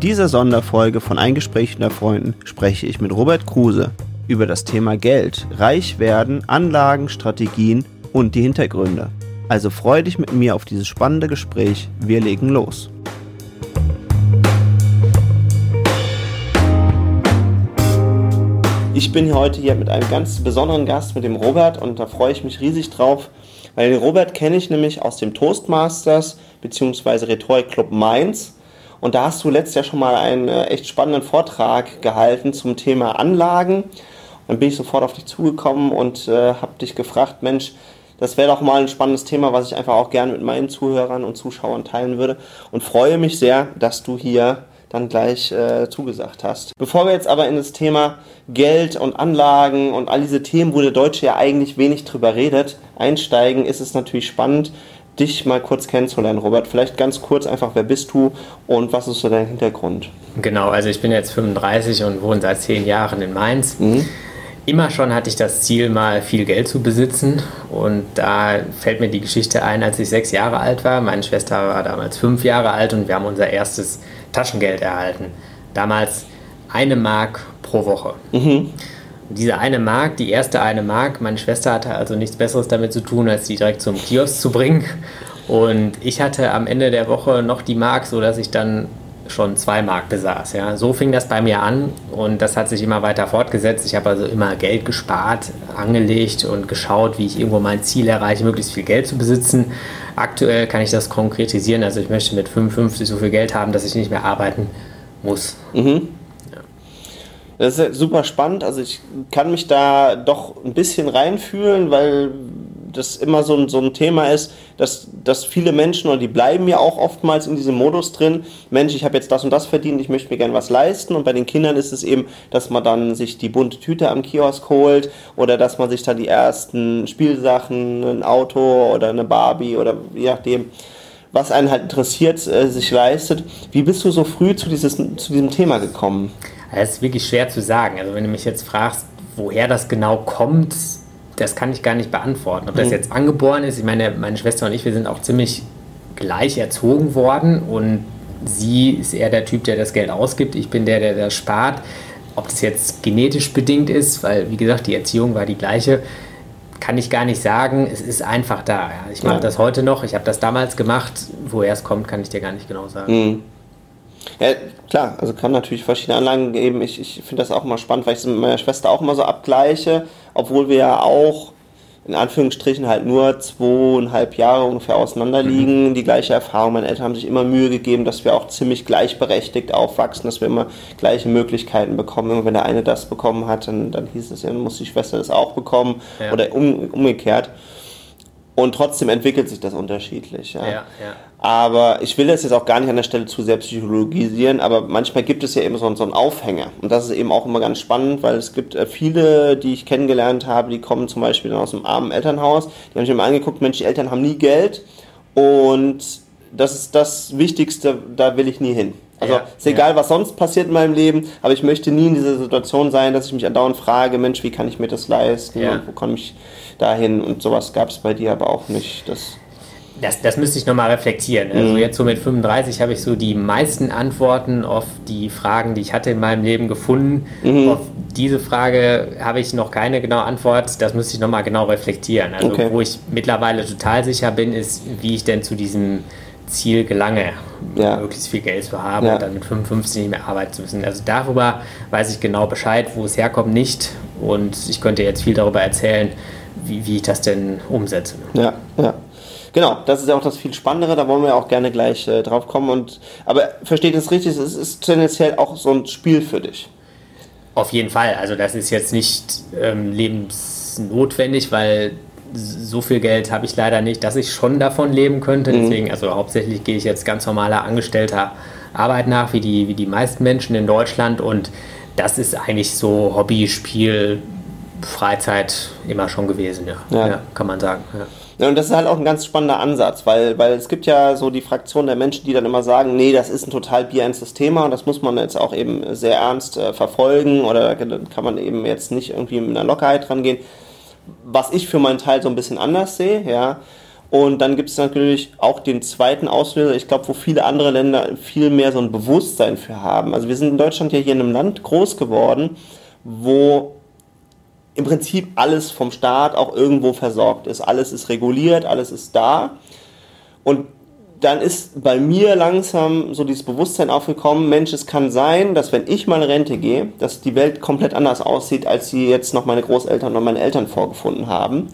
In dieser Sonderfolge von Ein Gespräch unter Freunden spreche ich mit Robert Kruse über das Thema Geld, Reich werden, Anlagen, Strategien und die Hintergründe. Also freu dich mit mir auf dieses spannende Gespräch. Wir legen los. Ich bin heute hier mit einem ganz besonderen Gast, mit dem Robert, und da freue ich mich riesig drauf, weil den Robert kenne ich nämlich aus dem Toastmasters bzw. Rhetorik Club Mainz. Und da hast du letztes Jahr schon mal einen äh, echt spannenden Vortrag gehalten zum Thema Anlagen. Dann bin ich sofort auf dich zugekommen und äh, habe dich gefragt, Mensch, das wäre doch mal ein spannendes Thema, was ich einfach auch gerne mit meinen Zuhörern und Zuschauern teilen würde. Und freue mich sehr, dass du hier dann gleich äh, zugesagt hast. Bevor wir jetzt aber in das Thema Geld und Anlagen und all diese Themen, wo der Deutsche ja eigentlich wenig drüber redet, einsteigen, ist es natürlich spannend, dich mal kurz kennenzulernen, Robert. Vielleicht ganz kurz einfach, wer bist du und was ist so dein Hintergrund? Genau, also ich bin jetzt 35 und wohne seit zehn Jahren in Mainz. Mhm. Immer schon hatte ich das Ziel, mal viel Geld zu besitzen. Und da fällt mir die Geschichte ein, als ich sechs Jahre alt war. Meine Schwester war damals fünf Jahre alt und wir haben unser erstes Taschengeld erhalten. Damals eine Mark pro Woche. Mhm. Diese eine Mark, die erste eine Mark, meine Schwester hatte also nichts Besseres damit zu tun, als die direkt zum Kiosk zu bringen. Und ich hatte am Ende der Woche noch die Mark, sodass ich dann schon zwei Mark besaß. Ja. So fing das bei mir an und das hat sich immer weiter fortgesetzt. Ich habe also immer Geld gespart, angelegt und geschaut, wie ich irgendwo mein Ziel erreiche, möglichst viel Geld zu besitzen. Aktuell kann ich das konkretisieren. Also ich möchte mit 55 so viel Geld haben, dass ich nicht mehr arbeiten muss. Mhm. Das ist super spannend. Also ich kann mich da doch ein bisschen reinfühlen, weil das immer so ein, so ein Thema ist, dass, dass viele Menschen, oder die bleiben ja auch oftmals in diesem Modus drin, Mensch, ich habe jetzt das und das verdient, ich möchte mir gerne was leisten. Und bei den Kindern ist es eben, dass man dann sich die bunte Tüte am Kiosk holt oder dass man sich dann die ersten Spielsachen, ein Auto oder eine Barbie oder je nachdem, was einen halt interessiert, äh, sich leistet. Wie bist du so früh zu, dieses, zu diesem Thema gekommen? Es ist wirklich schwer zu sagen. Also wenn du mich jetzt fragst, woher das genau kommt, das kann ich gar nicht beantworten. Ob das mhm. jetzt angeboren ist, ich meine, meine Schwester und ich, wir sind auch ziemlich gleich erzogen worden und sie ist eher der Typ, der das Geld ausgibt, ich bin der, der das spart. Ob das jetzt genetisch bedingt ist, weil wie gesagt, die Erziehung war die gleiche, kann ich gar nicht sagen. Es ist einfach da. Ich mache ja. das heute noch, ich habe das damals gemacht. Woher es kommt, kann ich dir gar nicht genau sagen. Mhm. Ja, klar, also kann natürlich verschiedene Anlagen geben. Ich, ich finde das auch mal spannend, weil ich es mit meiner Schwester auch immer so abgleiche, obwohl wir ja auch in Anführungsstrichen halt nur zweieinhalb Jahre ungefähr auseinander liegen. Mhm. Die gleiche Erfahrung. Meine Eltern haben sich immer Mühe gegeben, dass wir auch ziemlich gleichberechtigt aufwachsen, dass wir immer gleiche Möglichkeiten bekommen. Und wenn der eine das bekommen hat, dann, dann hieß es ja, dann muss die Schwester das auch bekommen ja. oder um, umgekehrt. Und trotzdem entwickelt sich das unterschiedlich. Ja. Ja, ja. Aber ich will das jetzt auch gar nicht an der Stelle zu sehr psychologisieren, aber manchmal gibt es ja eben so, so einen Aufhänger. Und das ist eben auch immer ganz spannend, weil es gibt äh, viele, die ich kennengelernt habe, die kommen zum Beispiel aus einem armen Elternhaus, die haben sich immer angeguckt, Mensch, die Eltern haben nie Geld und das ist das Wichtigste, da will ich nie hin. Also ja, ist egal, ja. was sonst passiert in meinem Leben, aber ich möchte nie in dieser Situation sein, dass ich mich andauernd frage, Mensch, wie kann ich mir das leisten ja. und wo komme ich dahin und sowas gab es bei dir aber auch nicht. Das das, das müsste ich nochmal reflektieren. Also mhm. jetzt so mit 35 habe ich so die meisten Antworten auf die Fragen, die ich hatte in meinem Leben gefunden. Mhm. Auf diese Frage habe ich noch keine genaue Antwort. Das müsste ich nochmal genau reflektieren. Also okay. wo ich mittlerweile total sicher bin, ist, wie ich denn zu diesem Ziel gelange, ja. möglichst viel Geld zu haben ja. und dann mit 55 nicht mehr arbeiten zu müssen. Also darüber weiß ich genau Bescheid, wo es herkommt, nicht. Und ich könnte jetzt viel darüber erzählen, wie, wie ich das denn umsetze. Ja, ja. Genau, das ist ja auch das viel Spannendere, da wollen wir auch gerne gleich äh, drauf kommen. Und, aber versteht es richtig, es ist tendenziell auch so ein Spiel für dich. Auf jeden Fall, also das ist jetzt nicht ähm, lebensnotwendig, weil so viel Geld habe ich leider nicht, dass ich schon davon leben könnte. Mhm. Deswegen, also hauptsächlich gehe ich jetzt ganz normaler angestellter Arbeit nach, wie die, wie die meisten Menschen in Deutschland. Und das ist eigentlich so Hobby, Spiel, Freizeit immer schon gewesen, ja. ja. ja kann man sagen. Ja. Ja, und das ist halt auch ein ganz spannender Ansatz, weil, weil es gibt ja so die Fraktion der Menschen, die dann immer sagen, nee, das ist ein total bierernstes Thema und das muss man jetzt auch eben sehr ernst äh, verfolgen oder kann man eben jetzt nicht irgendwie mit einer Lockerheit rangehen. Was ich für meinen Teil so ein bisschen anders sehe, ja. Und dann gibt es natürlich auch den zweiten Auslöser, ich glaube, wo viele andere Länder viel mehr so ein Bewusstsein für haben. Also wir sind in Deutschland ja hier in einem Land groß geworden, wo im Prinzip alles vom Staat auch irgendwo versorgt ist. Alles ist reguliert, alles ist da. Und dann ist bei mir langsam so dieses Bewusstsein aufgekommen, Mensch, es kann sein, dass wenn ich mal Rente gehe, dass die Welt komplett anders aussieht, als sie jetzt noch meine Großeltern und meine Eltern vorgefunden haben.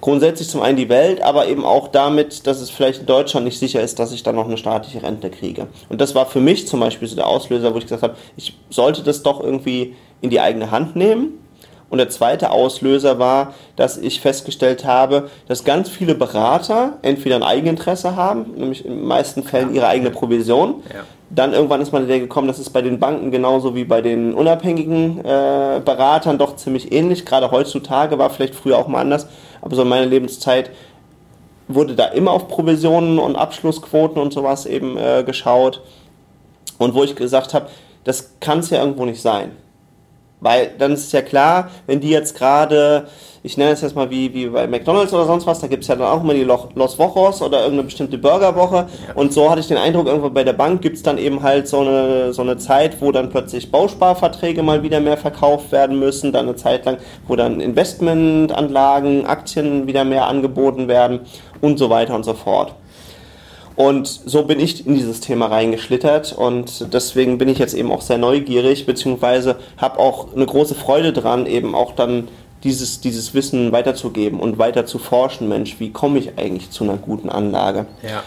Grundsätzlich zum einen die Welt, aber eben auch damit, dass es vielleicht in Deutschland nicht sicher ist, dass ich dann noch eine staatliche Rente kriege. Und das war für mich zum Beispiel so der Auslöser, wo ich gesagt habe, ich sollte das doch irgendwie in die eigene Hand nehmen und der zweite Auslöser war, dass ich festgestellt habe, dass ganz viele Berater entweder ein Eigeninteresse haben, nämlich in den meisten Fällen ihre eigene Provision. Ja. Dann irgendwann ist man in der gekommen, das ist bei den Banken genauso wie bei den unabhängigen äh, Beratern doch ziemlich ähnlich. Gerade heutzutage war vielleicht früher auch mal anders, aber so in meiner Lebenszeit wurde da immer auf Provisionen und Abschlussquoten und sowas eben äh, geschaut. Und wo ich gesagt habe, das kann es ja irgendwo nicht sein. Weil dann ist es ja klar, wenn die jetzt gerade, ich nenne es jetzt mal wie, wie bei McDonalds oder sonst was, da gibt es ja dann auch immer die Los Wochos oder irgendeine bestimmte Burgerwoche. Ja. Und so hatte ich den Eindruck, irgendwo bei der Bank gibt es dann eben halt so eine, so eine Zeit, wo dann plötzlich Bausparverträge mal wieder mehr verkauft werden müssen, dann eine Zeit lang, wo dann Investmentanlagen, Aktien wieder mehr angeboten werden und so weiter und so fort. Und so bin ich in dieses Thema reingeschlittert und deswegen bin ich jetzt eben auch sehr neugierig, beziehungsweise habe auch eine große Freude dran, eben auch dann dieses, dieses Wissen weiterzugeben und weiter zu forschen. Mensch, wie komme ich eigentlich zu einer guten Anlage? Ja.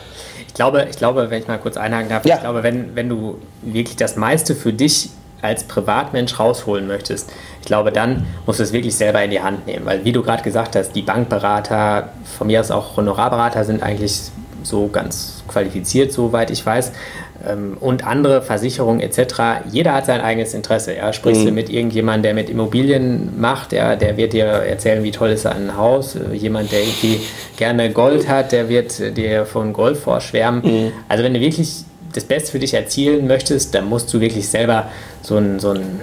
Ich glaube, ich glaube, wenn ich mal kurz einhaken darf, ja. ich glaube, wenn, wenn du wirklich das meiste für dich als Privatmensch rausholen möchtest, ich glaube, dann musst du es wirklich selber in die Hand nehmen. Weil, wie du gerade gesagt hast, die Bankberater, von mir aus auch Honorarberater sind eigentlich so ganz qualifiziert, soweit ich weiß. Ähm, und andere Versicherungen etc. Jeder hat sein eigenes Interesse. Ja. Sprichst mhm. du mit irgendjemandem, der mit Immobilien macht, ja, der wird dir erzählen, wie toll ist ein Haus. Äh, jemand, der irgendwie gerne Gold hat, der wird dir von Gold vorschwärmen. Mhm. Also wenn du wirklich das Beste für dich erzielen möchtest, dann musst du wirklich selber so ein, so ein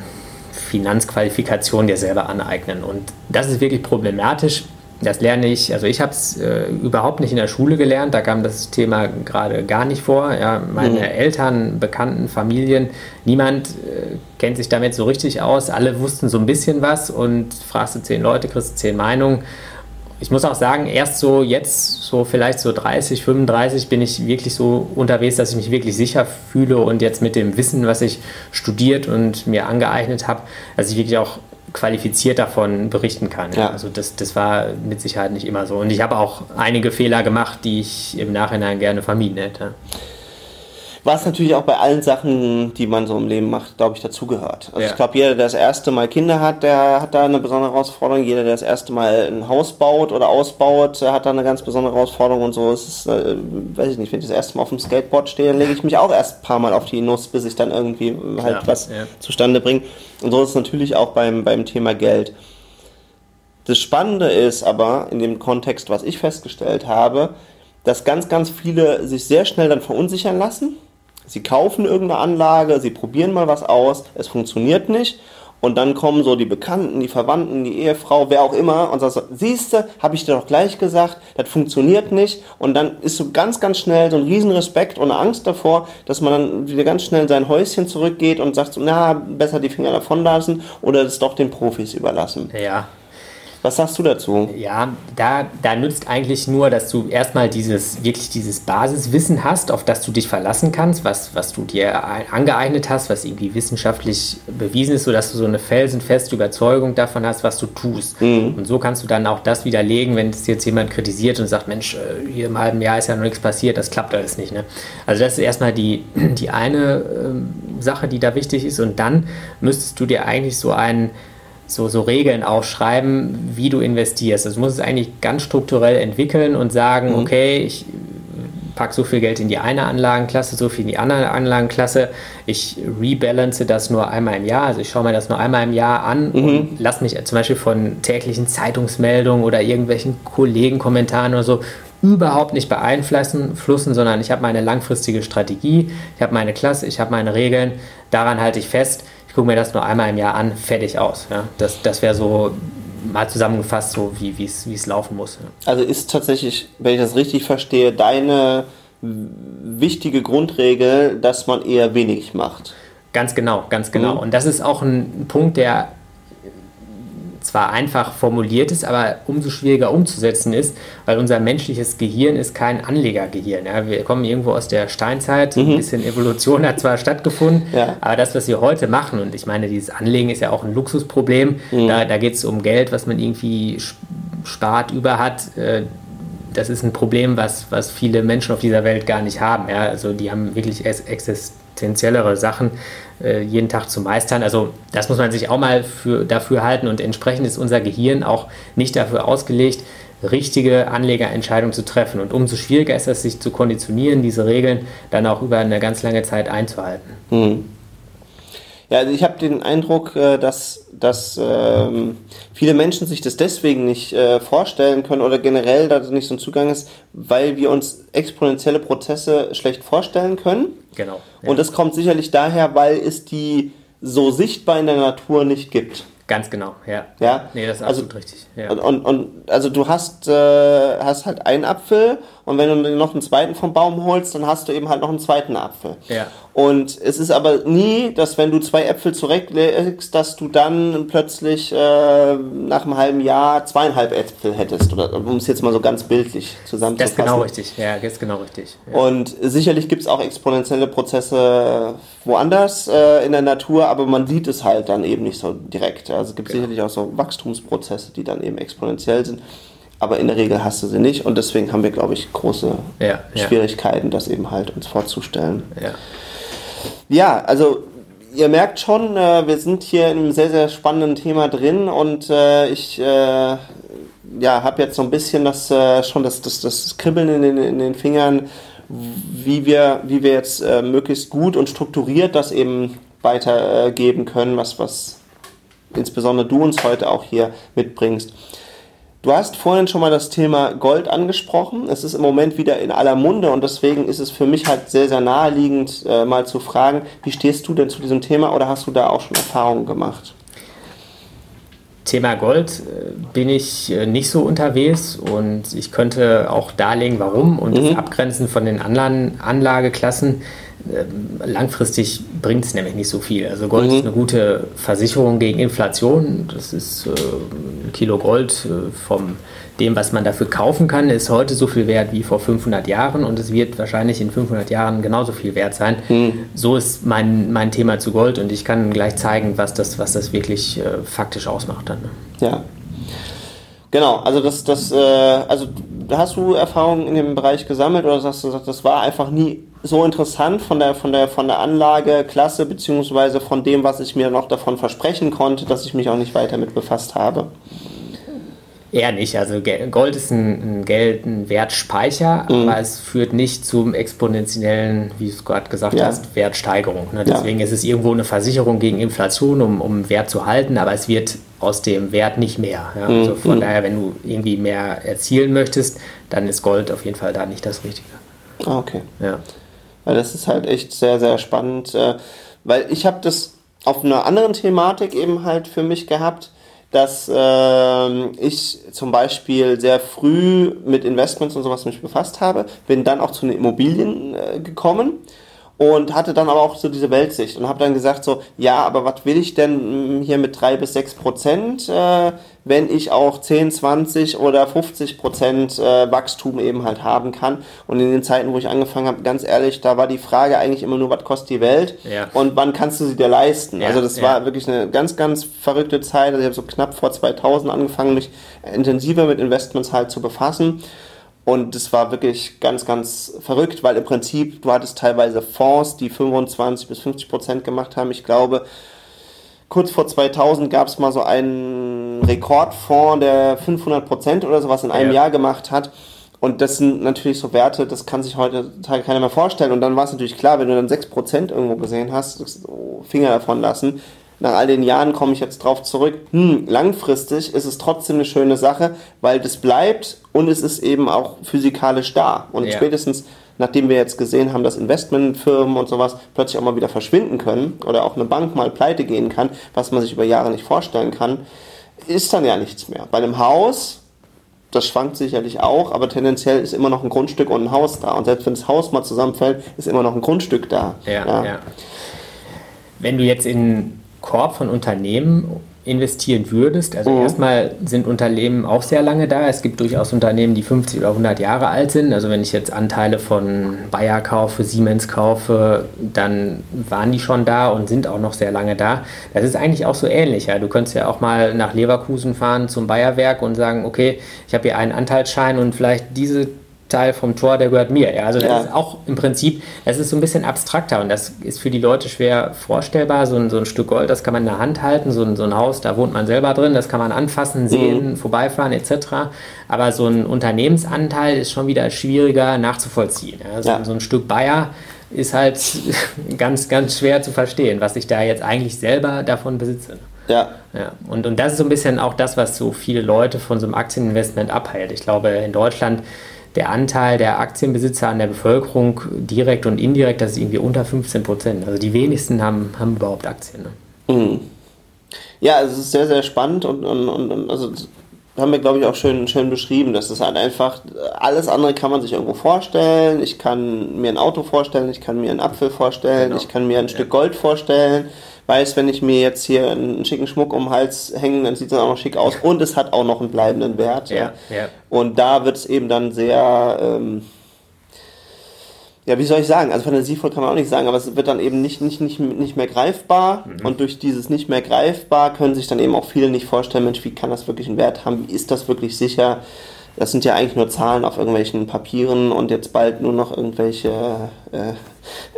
Finanzqualifikation dir selber aneignen. Und das ist wirklich problematisch, das lerne ich, also ich habe es äh, überhaupt nicht in der Schule gelernt, da kam das Thema gerade gar nicht vor. Ja, meine mhm. Eltern, Bekannten, Familien, niemand äh, kennt sich damit so richtig aus. Alle wussten so ein bisschen was und fragst du zehn Leute, kriegst du zehn Meinungen. Ich muss auch sagen, erst so jetzt, so vielleicht so 30, 35, bin ich wirklich so unterwegs, dass ich mich wirklich sicher fühle und jetzt mit dem Wissen, was ich studiert und mir angeeignet habe, dass ich wirklich auch qualifiziert davon berichten kann. Ja. Also das, das war mit Sicherheit nicht immer so. Und ich habe auch einige Fehler gemacht, die ich im Nachhinein gerne vermieden hätte. Was natürlich auch bei allen Sachen, die man so im Leben macht, glaube ich, dazugehört. Also ja. ich glaube, jeder, der das erste Mal Kinder hat, der hat da eine besondere Herausforderung. Jeder, der das erste Mal ein Haus baut oder ausbaut, hat da eine ganz besondere Herausforderung und so. Es ist, äh, weiß ich nicht, wenn ich das erste Mal auf dem Skateboard stehe, dann lege ich mich auch erst ein paar Mal auf die Nuss, bis ich dann irgendwie halt ja, was ja. zustande bringe. Und so ist es natürlich auch beim, beim Thema Geld. Das Spannende ist aber in dem Kontext, was ich festgestellt habe, dass ganz, ganz viele sich sehr schnell dann verunsichern lassen Sie kaufen irgendeine Anlage, sie probieren mal was aus, es funktioniert nicht. Und dann kommen so die Bekannten, die Verwandten, die Ehefrau, wer auch immer und sagt, siehste, habe ich dir doch gleich gesagt, das funktioniert nicht. Und dann ist so ganz, ganz schnell so ein Riesenrespekt und Angst davor, dass man dann wieder ganz schnell in sein Häuschen zurückgeht und sagt, so, na, besser die Finger davon lassen oder es doch den Profis überlassen. Ja, was sagst du dazu? Ja, da, da nützt eigentlich nur, dass du erstmal dieses, wirklich dieses Basiswissen hast, auf das du dich verlassen kannst, was, was du dir angeeignet hast, was irgendwie wissenschaftlich bewiesen ist, sodass du so eine felsenfeste Überzeugung davon hast, was du tust. Mhm. Und so kannst du dann auch das widerlegen, wenn es jetzt jemand kritisiert und sagt, Mensch, äh, hier im halben Jahr ist ja noch nichts passiert, das klappt alles nicht. Ne? Also das ist erstmal die, die eine äh, Sache, die da wichtig ist. Und dann müsstest du dir eigentlich so einen so, so Regeln aufschreiben, wie du investierst. Das muss es eigentlich ganz strukturell entwickeln und sagen, mhm. okay, ich packe so viel Geld in die eine Anlagenklasse, so viel in die andere Anlagenklasse. Ich rebalance das nur einmal im Jahr. Also ich schaue mir das nur einmal im Jahr an mhm. und lasse mich zum Beispiel von täglichen Zeitungsmeldungen oder irgendwelchen Kollegenkommentaren oder so überhaupt nicht beeinflussen, sondern ich habe meine langfristige Strategie, ich habe meine Klasse, ich habe meine Regeln, daran halte ich fest gucke mir das nur einmal im Jahr an, fertig aus. Ja? Das, das wäre so mal zusammengefasst, so wie es laufen muss. Also ist tatsächlich, wenn ich das richtig verstehe, deine wichtige Grundregel, dass man eher wenig macht. Ganz genau, ganz genau. Mhm. Und das ist auch ein Punkt, der zwar einfach formuliert ist, aber umso schwieriger umzusetzen ist, weil unser menschliches Gehirn ist kein Anlegergehirn. Ja. Wir kommen irgendwo aus der Steinzeit, mhm. ein bisschen Evolution hat zwar stattgefunden, ja. aber das, was wir heute machen, und ich meine, dieses Anlegen ist ja auch ein Luxusproblem, mhm. da, da geht es um Geld, was man irgendwie spart, über hat. Äh, das ist ein Problem, was, was viele Menschen auf dieser Welt gar nicht haben. Ja. Also die haben wirklich existenziellere Sachen äh, jeden Tag zu meistern. Also das muss man sich auch mal für, dafür halten und entsprechend ist unser Gehirn auch nicht dafür ausgelegt, richtige Anlegerentscheidungen zu treffen. Und umso schwieriger ist es, sich zu konditionieren, diese Regeln dann auch über eine ganz lange Zeit einzuhalten. Mhm. Ja, also ich habe den Eindruck, äh, dass, dass ähm, viele Menschen sich das deswegen nicht äh, vorstellen können oder generell da nicht so ein Zugang ist, weil wir uns exponentielle Prozesse schlecht vorstellen können. Genau. Ja. Und das kommt sicherlich daher, weil es die so sichtbar in der Natur nicht gibt. Ganz genau, ja. Ja. Nee, das ist also, absolut richtig. Ja. Und, und, und, also du hast, äh, hast halt einen Apfel und wenn du noch einen zweiten vom Baum holst, dann hast du eben halt noch einen zweiten Apfel. Ja. Und es ist aber nie, dass wenn du zwei Äpfel zurücklegst, dass du dann plötzlich äh, nach einem halben Jahr zweieinhalb Äpfel hättest. Oder um es jetzt mal so ganz bildlich zusammenzufassen. Das ist genau richtig, ja, das ist genau richtig. Ja. Und sicherlich gibt es auch exponentielle Prozesse woanders äh, in der Natur, aber man sieht es halt dann eben nicht so direkt. Also es gibt genau. sicherlich auch so Wachstumsprozesse, die dann eben exponentiell sind aber in der Regel hast du sie nicht und deswegen haben wir, glaube ich, große ja, Schwierigkeiten, das eben halt uns vorzustellen. Ja. Ja, also ihr merkt schon, äh, wir sind hier in einem sehr, sehr spannenden Thema drin und äh, ich äh, ja, habe jetzt so ein bisschen das schon das, das, das Kribbeln in den, in den Fingern, wie wir, wie wir jetzt möglichst gut und strukturiert das eben weitergeben können, was, was insbesondere du uns heute auch hier mitbringst. Du hast vorhin schon mal das Thema Gold angesprochen. Es ist im Moment wieder in aller Munde und deswegen ist es für mich halt sehr, sehr naheliegend, äh, mal zu fragen, wie stehst du denn zu diesem Thema oder hast du da auch schon Erfahrungen gemacht? Thema Gold äh, bin ich äh, nicht so unterwegs und ich könnte auch darlegen, warum und mhm. das Abgrenzen von den anderen Anlageklassen. Ähm, langfristig bringt es nämlich nicht so viel. Also Gold mhm. ist eine gute Versicherung gegen Inflation. Das ist äh, ein Kilo Gold äh, vom dem, was man dafür kaufen kann, ist heute so viel wert wie vor 500 Jahren und es wird wahrscheinlich in 500 Jahren genauso viel wert sein. Mhm. So ist mein, mein Thema zu Gold und ich kann gleich zeigen, was das, was das wirklich äh, faktisch ausmacht dann. Ne? Ja. Genau, also das, das, äh, also hast du Erfahrungen in dem Bereich gesammelt oder sagst du, das war einfach nie so interessant von der, von der, von der Anlageklasse beziehungsweise von dem, was ich mir noch davon versprechen konnte, dass ich mich auch nicht weiter mit befasst habe? Eher nicht. Also Gold ist ein, ein Geld, ein Wertspeicher, mhm. aber es führt nicht zum exponentiellen, wie du es gerade gesagt ja. hast, Wertsteigerung. Ne? Deswegen ja. ist es irgendwo eine Versicherung gegen Inflation, um, um Wert zu halten, aber es wird aus dem Wert nicht mehr. Ja? Mhm. Also von mhm. daher, wenn du irgendwie mehr erzielen möchtest, dann ist Gold auf jeden Fall da nicht das Richtige. Ah, okay. Ja. Weil das ist halt echt sehr, sehr spannend, äh, weil ich habe das auf einer anderen Thematik eben halt für mich gehabt, dass äh, ich zum Beispiel sehr früh mit Investments und sowas mich befasst habe, bin dann auch zu den Immobilien äh, gekommen und hatte dann aber auch so diese Weltsicht und habe dann gesagt so, ja, aber was will ich denn hier mit drei bis sechs Prozent, äh, wenn ich auch 10, 20 oder 50 Prozent äh, Wachstum eben halt haben kann. Und in den Zeiten, wo ich angefangen habe, ganz ehrlich, da war die Frage eigentlich immer nur, was kostet die Welt ja. und wann kannst du sie dir leisten? Ja, also das ja. war wirklich eine ganz, ganz verrückte Zeit. Also ich habe so knapp vor 2000 angefangen, mich intensiver mit Investments halt zu befassen. Und das war wirklich ganz, ganz verrückt, weil im Prinzip du hattest teilweise Fonds, die 25 bis 50 Prozent gemacht haben. Ich glaube, kurz vor 2000 gab es mal so einen Rekordfonds, der 500 Prozent oder sowas in einem ja. Jahr gemacht hat. Und das sind natürlich so Werte, das kann sich heute keiner mehr vorstellen. Und dann war es natürlich klar, wenn du dann 6% irgendwo gesehen hast, Finger davon lassen nach all den Jahren komme ich jetzt drauf zurück, hm, langfristig ist es trotzdem eine schöne Sache, weil das bleibt und es ist eben auch physikalisch da. Und ja. spätestens, nachdem wir jetzt gesehen haben, dass Investmentfirmen und sowas plötzlich auch mal wieder verschwinden können oder auch eine Bank mal pleite gehen kann, was man sich über Jahre nicht vorstellen kann, ist dann ja nichts mehr. Bei einem Haus, das schwankt sicherlich auch, aber tendenziell ist immer noch ein Grundstück und ein Haus da. Und selbst wenn das Haus mal zusammenfällt, ist immer noch ein Grundstück da. Ja, ja. ja. Wenn du jetzt in Korb von Unternehmen investieren würdest, also mhm. erstmal sind Unternehmen auch sehr lange da. Es gibt durchaus Unternehmen, die 50 oder 100 Jahre alt sind. Also wenn ich jetzt Anteile von Bayer kaufe, Siemens kaufe, dann waren die schon da und sind auch noch sehr lange da. Das ist eigentlich auch so ähnlich. Ja. Du könntest ja auch mal nach Leverkusen fahren zum Bayerwerk und sagen, okay, ich habe hier einen Anteilsschein und vielleicht diese Teil vom Tor, der gehört mir. Ja, also das ja. ist auch im Prinzip, das ist so ein bisschen abstrakter und das ist für die Leute schwer vorstellbar. So ein, so ein Stück Gold, das kann man in der Hand halten, so ein, so ein Haus, da wohnt man selber drin, das kann man anfassen, sehen, mhm. vorbeifahren etc. Aber so ein Unternehmensanteil ist schon wieder schwieriger nachzuvollziehen. Ja, so, ja. so ein Stück Bayer ist halt ganz, ganz schwer zu verstehen, was ich da jetzt eigentlich selber davon besitze. Ja. ja. Und, und das ist so ein bisschen auch das, was so viele Leute von so einem Aktieninvestment abhält. Ich glaube, in Deutschland der Anteil der Aktienbesitzer an der Bevölkerung direkt und indirekt, das ist irgendwie unter 15 Prozent. Also die wenigsten haben, haben überhaupt Aktien. Ne? Mhm. Ja, es ist sehr, sehr spannend und, und, und also haben wir, glaube ich, auch schön, schön beschrieben. Das ist halt einfach, alles andere kann man sich irgendwo vorstellen. Ich kann mir ein Auto vorstellen, ich kann mir einen Apfel vorstellen, genau. ich kann mir ein Stück Gold vorstellen weiß, wenn ich mir jetzt hier einen schicken Schmuck um den Hals hänge, dann sieht es auch noch schick aus und es hat auch noch einen bleibenden Wert. Ja, ja. Und da wird es eben dann sehr, ähm, ja, wie soll ich sagen, also fantasievoll kann man auch nicht sagen, aber es wird dann eben nicht, nicht, nicht, nicht mehr greifbar mhm. und durch dieses nicht mehr greifbar können sich dann eben auch viele nicht vorstellen, Mensch, wie kann das wirklich einen Wert haben, wie ist das wirklich sicher? das sind ja eigentlich nur Zahlen auf irgendwelchen Papieren und jetzt bald nur noch irgendwelche, äh,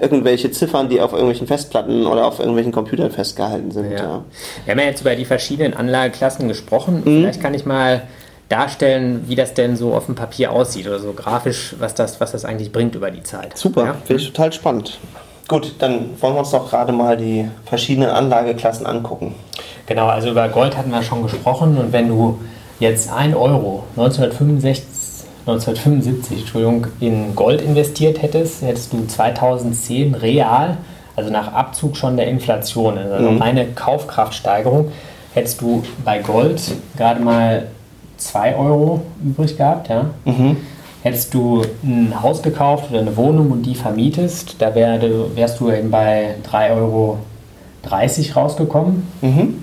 irgendwelche Ziffern, die auf irgendwelchen Festplatten oder auf irgendwelchen Computern festgehalten sind. Ja. Ja. Wir haben ja jetzt über die verschiedenen Anlageklassen gesprochen. Mhm. Vielleicht kann ich mal darstellen, wie das denn so auf dem Papier aussieht oder so grafisch, was das, was das eigentlich bringt über die Zeit. Super, ja? finde ich total spannend. Gut, dann wollen wir uns doch gerade mal die verschiedenen Anlageklassen angucken. Genau, also über Gold hatten wir schon gesprochen und wenn du jetzt 1 Euro 1965, 1975 Entschuldigung, in Gold investiert hättest, hättest du 2010 real, also nach Abzug schon der Inflation, also mhm. eine Kaufkraftsteigerung, hättest du bei Gold gerade mal 2 Euro übrig gehabt. Ja? Mhm. Hättest du ein Haus gekauft oder eine Wohnung und die vermietest, da wär, wärst du eben bei 3,30 Euro rausgekommen. Mhm.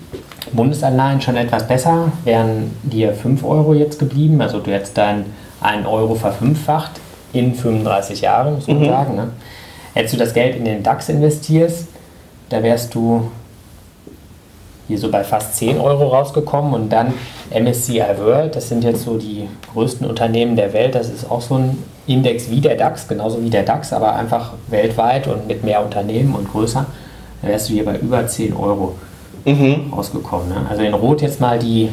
Bundesanleihen schon etwas besser, wären dir 5 Euro jetzt geblieben. Also du hättest dann 1 Euro verfünffacht in 35 Jahren, muss man mhm. sagen. Ne? Hättest du das Geld in den DAX investierst, da wärst du hier so bei fast 10 Euro rausgekommen und dann MSCI World, das sind jetzt so die größten Unternehmen der Welt, das ist auch so ein Index wie der DAX, genauso wie der DAX, aber einfach weltweit und mit mehr Unternehmen und größer, da wärst du hier bei über 10 Euro mhm. rausgekommen. Ne? Also in Rot jetzt mal die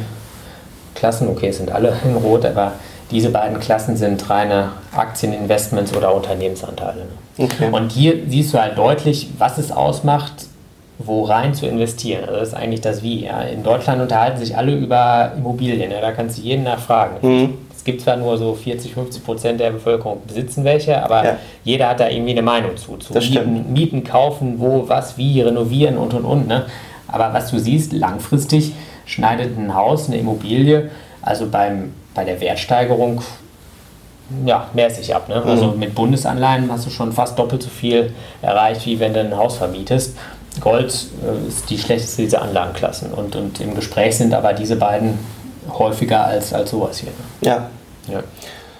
Klassen, okay, es sind alle in Rot, aber diese beiden Klassen sind reine Aktieninvestments oder Unternehmensanteile. Ne? Okay. Und hier siehst du halt deutlich, was es ausmacht, wo rein zu investieren. Also das ist eigentlich das Wie. Ja. In Deutschland unterhalten sich alle über Immobilien. Ja. Da kannst du jeden nachfragen. Mhm. Es gibt zwar nur so 40, 50 Prozent der Bevölkerung besitzen welche, aber ja. jeder hat da irgendwie eine Meinung zu. Zu Mieten, Mieten, kaufen, wo, was, wie, renovieren und und und. Ne? Aber was du siehst, langfristig schneidet ein Haus, eine Immobilie, also beim, bei der Wertsteigerung ja, mäßig ab. Ne? Also mhm. Also mit Bundesanleihen hast du schon fast doppelt so viel erreicht, wie wenn du ein Haus vermietest. Gold äh, ist die schlechteste dieser Anlagenklassen und, und im Gespräch sind aber diese beiden häufiger als, als sowas hier. Ne? Ja. ja.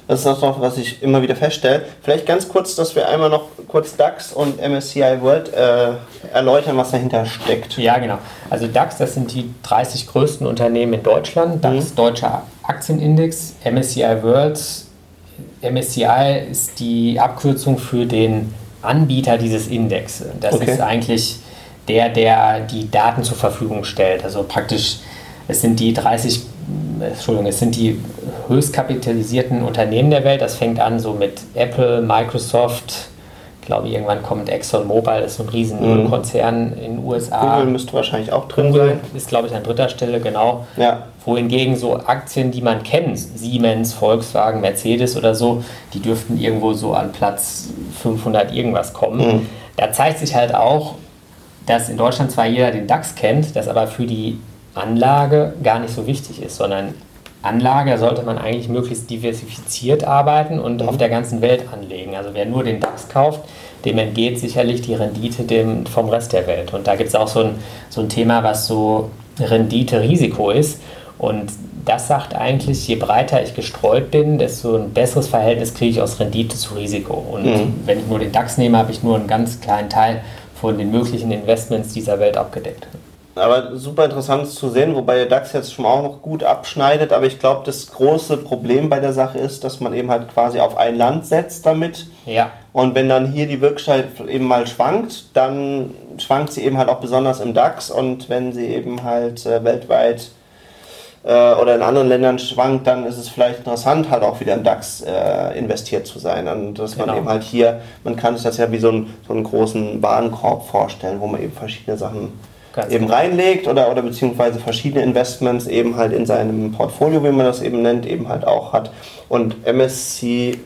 Das ist das noch, was ich immer wieder feststelle. Vielleicht ganz kurz, dass wir einmal noch kurz DAX und MSCI World äh, erläutern, was dahinter steckt. Ja, genau. Also DAX, das sind die 30 größten Unternehmen in Deutschland. DAX, mhm. Deutscher Aktienindex. MSCI World, MSCI ist die Abkürzung für den Anbieter dieses Index. Das okay. ist eigentlich der, der die Daten zur Verfügung stellt. Also praktisch, es sind die 30 Entschuldigung, es sind die höchst kapitalisierten Unternehmen der Welt. Das fängt an so mit Apple, Microsoft, ich glaube irgendwann kommt ExxonMobil, das ist so ein riesen mhm. Konzern in den USA. Google müsste wahrscheinlich auch drin Google sein. Ist glaube ich an dritter Stelle, genau. Ja. Wohingegen so Aktien, die man kennt, Siemens, Volkswagen, Mercedes oder so, die dürften irgendwo so an Platz 500 irgendwas kommen. Mhm. Da zeigt sich halt auch, dass in Deutschland zwar jeder den DAX kennt, dass aber für die Anlage gar nicht so wichtig ist, sondern Anlage sollte man eigentlich möglichst diversifiziert arbeiten und mhm. auf der ganzen Welt anlegen. Also wer nur den DAX kauft, dem entgeht sicherlich die Rendite dem, vom Rest der Welt. Und da gibt es auch so ein, so ein Thema, was so Rendite-Risiko ist. Und das sagt eigentlich, je breiter ich gestreut bin, desto ein besseres Verhältnis kriege ich aus Rendite zu Risiko. Und mhm. wenn ich nur den DAX nehme, habe ich nur einen ganz kleinen Teil von den möglichen Investments dieser Welt abgedeckt. Aber super interessant zu sehen, wobei der DAX jetzt schon auch noch gut abschneidet. Aber ich glaube, das große Problem bei der Sache ist, dass man eben halt quasi auf ein Land setzt damit. Ja. Und wenn dann hier die Wirklichkeit eben mal schwankt, dann schwankt sie eben halt auch besonders im DAX. Und wenn sie eben halt äh, weltweit äh, oder in anderen Ländern schwankt, dann ist es vielleicht interessant, halt auch wieder im DAX äh, investiert zu sein. Und dass genau. man eben halt hier, man kann sich das ja wie so, ein, so einen großen Warenkorb vorstellen, wo man eben verschiedene Sachen Ganz eben genau. reinlegt oder, oder beziehungsweise verschiedene Investments eben halt in seinem Portfolio, wie man das eben nennt, eben halt auch hat. Und MSCI,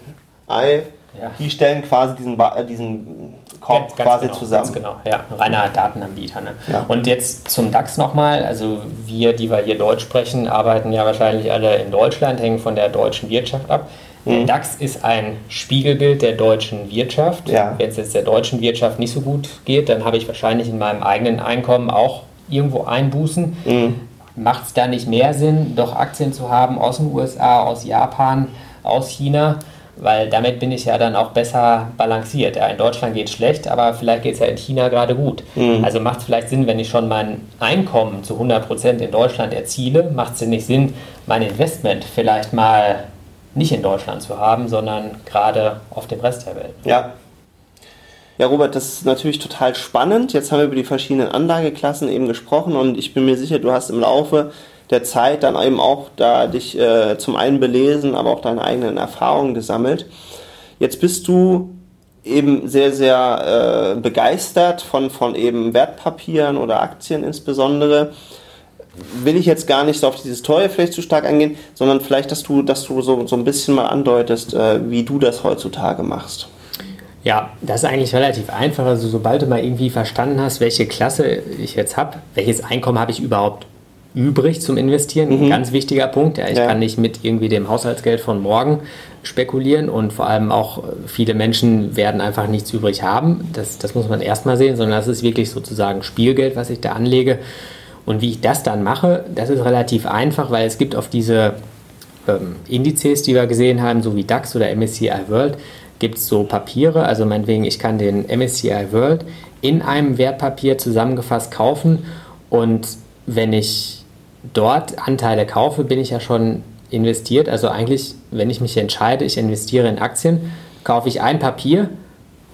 ja. die stellen quasi diesen, äh, diesen Korb ganz, quasi genau, zusammen. genau, ja, reiner Datenanbieter. Ne? Ja. Und jetzt zum DAX nochmal, also wir, die wir hier Deutsch sprechen, arbeiten ja wahrscheinlich alle in Deutschland, hängen von der deutschen Wirtschaft ab. Der mhm. DAX ist ein Spiegelbild der deutschen Wirtschaft. Ja. Wenn es jetzt der deutschen Wirtschaft nicht so gut geht, dann habe ich wahrscheinlich in meinem eigenen Einkommen auch irgendwo Einbußen. Mhm. Macht es da nicht mehr Sinn, doch Aktien zu haben aus den USA, aus Japan, aus China? Weil damit bin ich ja dann auch besser balanciert. Ja, in Deutschland geht es schlecht, aber vielleicht geht es ja in China gerade gut. Mhm. Also macht es vielleicht Sinn, wenn ich schon mein Einkommen zu 100% in Deutschland erziele, macht es nicht Sinn, mein Investment vielleicht mal nicht in Deutschland zu haben, sondern gerade auf dem Rest der Welt. Ja. Ja, Robert, das ist natürlich total spannend. Jetzt haben wir über die verschiedenen Anlageklassen eben gesprochen und ich bin mir sicher, du hast im Laufe der Zeit dann eben auch da dich äh, zum einen belesen, aber auch deine eigenen Erfahrungen gesammelt. Jetzt bist du eben sehr, sehr äh, begeistert von, von eben Wertpapieren oder Aktien insbesondere will ich jetzt gar nicht so auf dieses Teure vielleicht zu stark eingehen, sondern vielleicht, dass du, dass du so, so ein bisschen mal andeutest, äh, wie du das heutzutage machst. Ja, das ist eigentlich relativ einfach. Also sobald du mal irgendwie verstanden hast, welche Klasse ich jetzt habe, welches Einkommen habe ich überhaupt übrig zum Investieren, mhm. ein ganz wichtiger Punkt. Ja, ich ja. kann nicht mit irgendwie dem Haushaltsgeld von morgen spekulieren und vor allem auch viele Menschen werden einfach nichts übrig haben. Das, das muss man erstmal sehen, sondern das ist wirklich sozusagen Spielgeld, was ich da anlege. Und wie ich das dann mache, das ist relativ einfach, weil es gibt auf diese ähm, Indizes, die wir gesehen haben, so wie DAX oder MSCI World, gibt es so Papiere. Also meinetwegen, ich kann den MSCI World in einem Wertpapier zusammengefasst kaufen und wenn ich dort Anteile kaufe, bin ich ja schon investiert. Also eigentlich, wenn ich mich entscheide, ich investiere in Aktien, kaufe ich ein Papier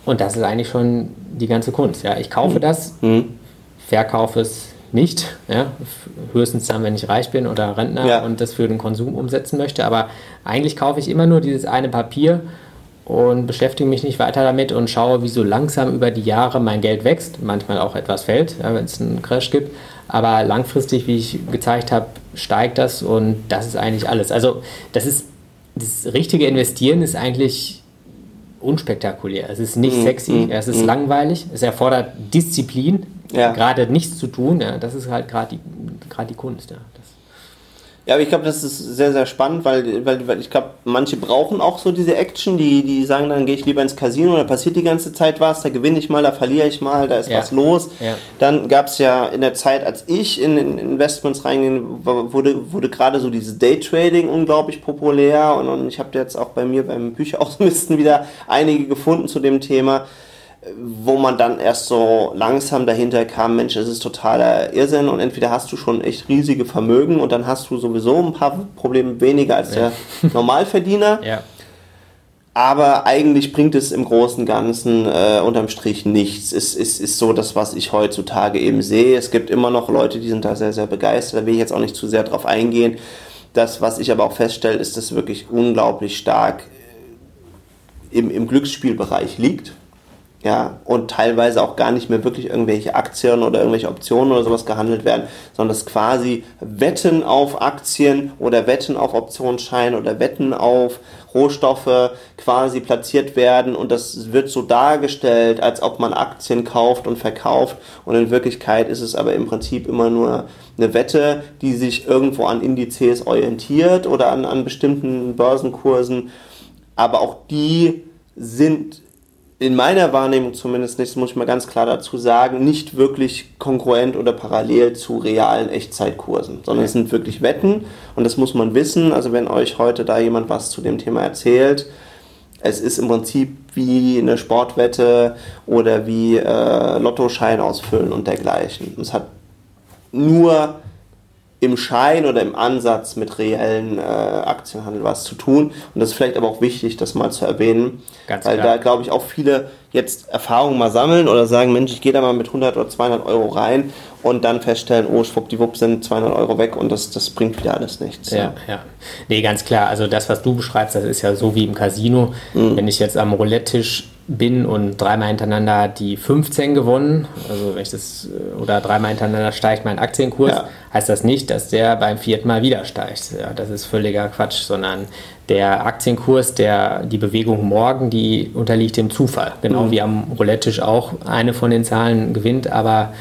und das ist eigentlich schon die ganze Kunst. Ja, ich kaufe mhm. das, mhm. verkaufe es nicht. Ja? Höchstens dann, wenn ich reich bin oder Rentner ja. und das für den Konsum umsetzen möchte. Aber eigentlich kaufe ich immer nur dieses eine Papier und beschäftige mich nicht weiter damit und schaue, wie so langsam über die Jahre mein Geld wächst. Manchmal auch etwas fällt, ja, wenn es einen Crash gibt. Aber langfristig, wie ich gezeigt habe, steigt das und das ist eigentlich alles. Also das ist das richtige Investieren ist eigentlich unspektakulär. Es ist nicht mhm. sexy, mhm. es ist mhm. langweilig, es erfordert Disziplin, ja. gerade nichts zu tun. Ja, das ist halt gerade die, die Kunst. Ja. Ja, aber ich glaube, das ist sehr, sehr spannend, weil, weil, weil ich glaube, manche brauchen auch so diese Action, die, die sagen, dann gehe ich lieber ins Casino, da passiert die ganze Zeit was, da gewinne ich mal, da verliere ich mal, da ist was los. Dann gab es ja in der Zeit, als ich in, in Investments reinging, wurde, wurde gerade so dieses Daytrading unglaublich populär und, und ich habe jetzt auch bei mir beim Bücherausmisten wieder einige gefunden zu dem Thema wo man dann erst so langsam dahinter kam, Mensch, es ist totaler Irrsinn und entweder hast du schon echt riesige Vermögen und dann hast du sowieso ein paar Probleme weniger als der Normalverdiener. Ja. Aber eigentlich bringt es im Großen und Ganzen äh, unterm Strich nichts. Es ist, ist so das, was ich heutzutage eben sehe. Es gibt immer noch Leute, die sind da sehr, sehr begeistert. Da will ich jetzt auch nicht zu sehr drauf eingehen. Das, was ich aber auch feststelle, ist, dass es wirklich unglaublich stark im, im Glücksspielbereich liegt ja, und teilweise auch gar nicht mehr wirklich irgendwelche Aktien oder irgendwelche Optionen oder sowas gehandelt werden, sondern dass quasi Wetten auf Aktien oder Wetten auf Optionsscheine oder Wetten auf Rohstoffe quasi platziert werden und das wird so dargestellt, als ob man Aktien kauft und verkauft. Und in Wirklichkeit ist es aber im Prinzip immer nur eine Wette, die sich irgendwo an Indizes orientiert oder an, an bestimmten Börsenkursen, aber auch die sind in meiner Wahrnehmung zumindest nicht, das muss ich mal ganz klar dazu sagen, nicht wirklich konkurrent oder parallel zu realen Echtzeitkursen, sondern es sind wirklich Wetten und das muss man wissen. Also wenn euch heute da jemand was zu dem Thema erzählt, es ist im Prinzip wie eine Sportwette oder wie äh, Lottoschein ausfüllen und dergleichen. Es hat nur im Schein oder im Ansatz mit reellen äh, Aktienhandel was zu tun. Und das ist vielleicht aber auch wichtig, das mal zu erwähnen, Ganz weil klar. da, glaube ich, auch viele jetzt Erfahrungen mal sammeln oder sagen, Mensch, ich gehe da mal mit 100 oder 200 Euro rein und dann feststellen, oh, schwuppdiwupp sind 200 Euro weg und das, das bringt wieder alles nichts. Ja, ja, ja. Nee, ganz klar. Also das, was du beschreibst, das ist ja so wie im Casino. Mhm. Wenn ich jetzt am Roulette-Tisch bin und dreimal hintereinander die 15 gewonnen, also wenn ich das, oder dreimal hintereinander steigt mein Aktienkurs, ja. heißt das nicht, dass der beim vierten Mal wieder steigt. Ja, das ist völliger Quatsch, sondern der Aktienkurs, der, die Bewegung morgen, die unterliegt dem Zufall. Genau mhm. wie am Roulette-Tisch auch eine von den Zahlen gewinnt, aber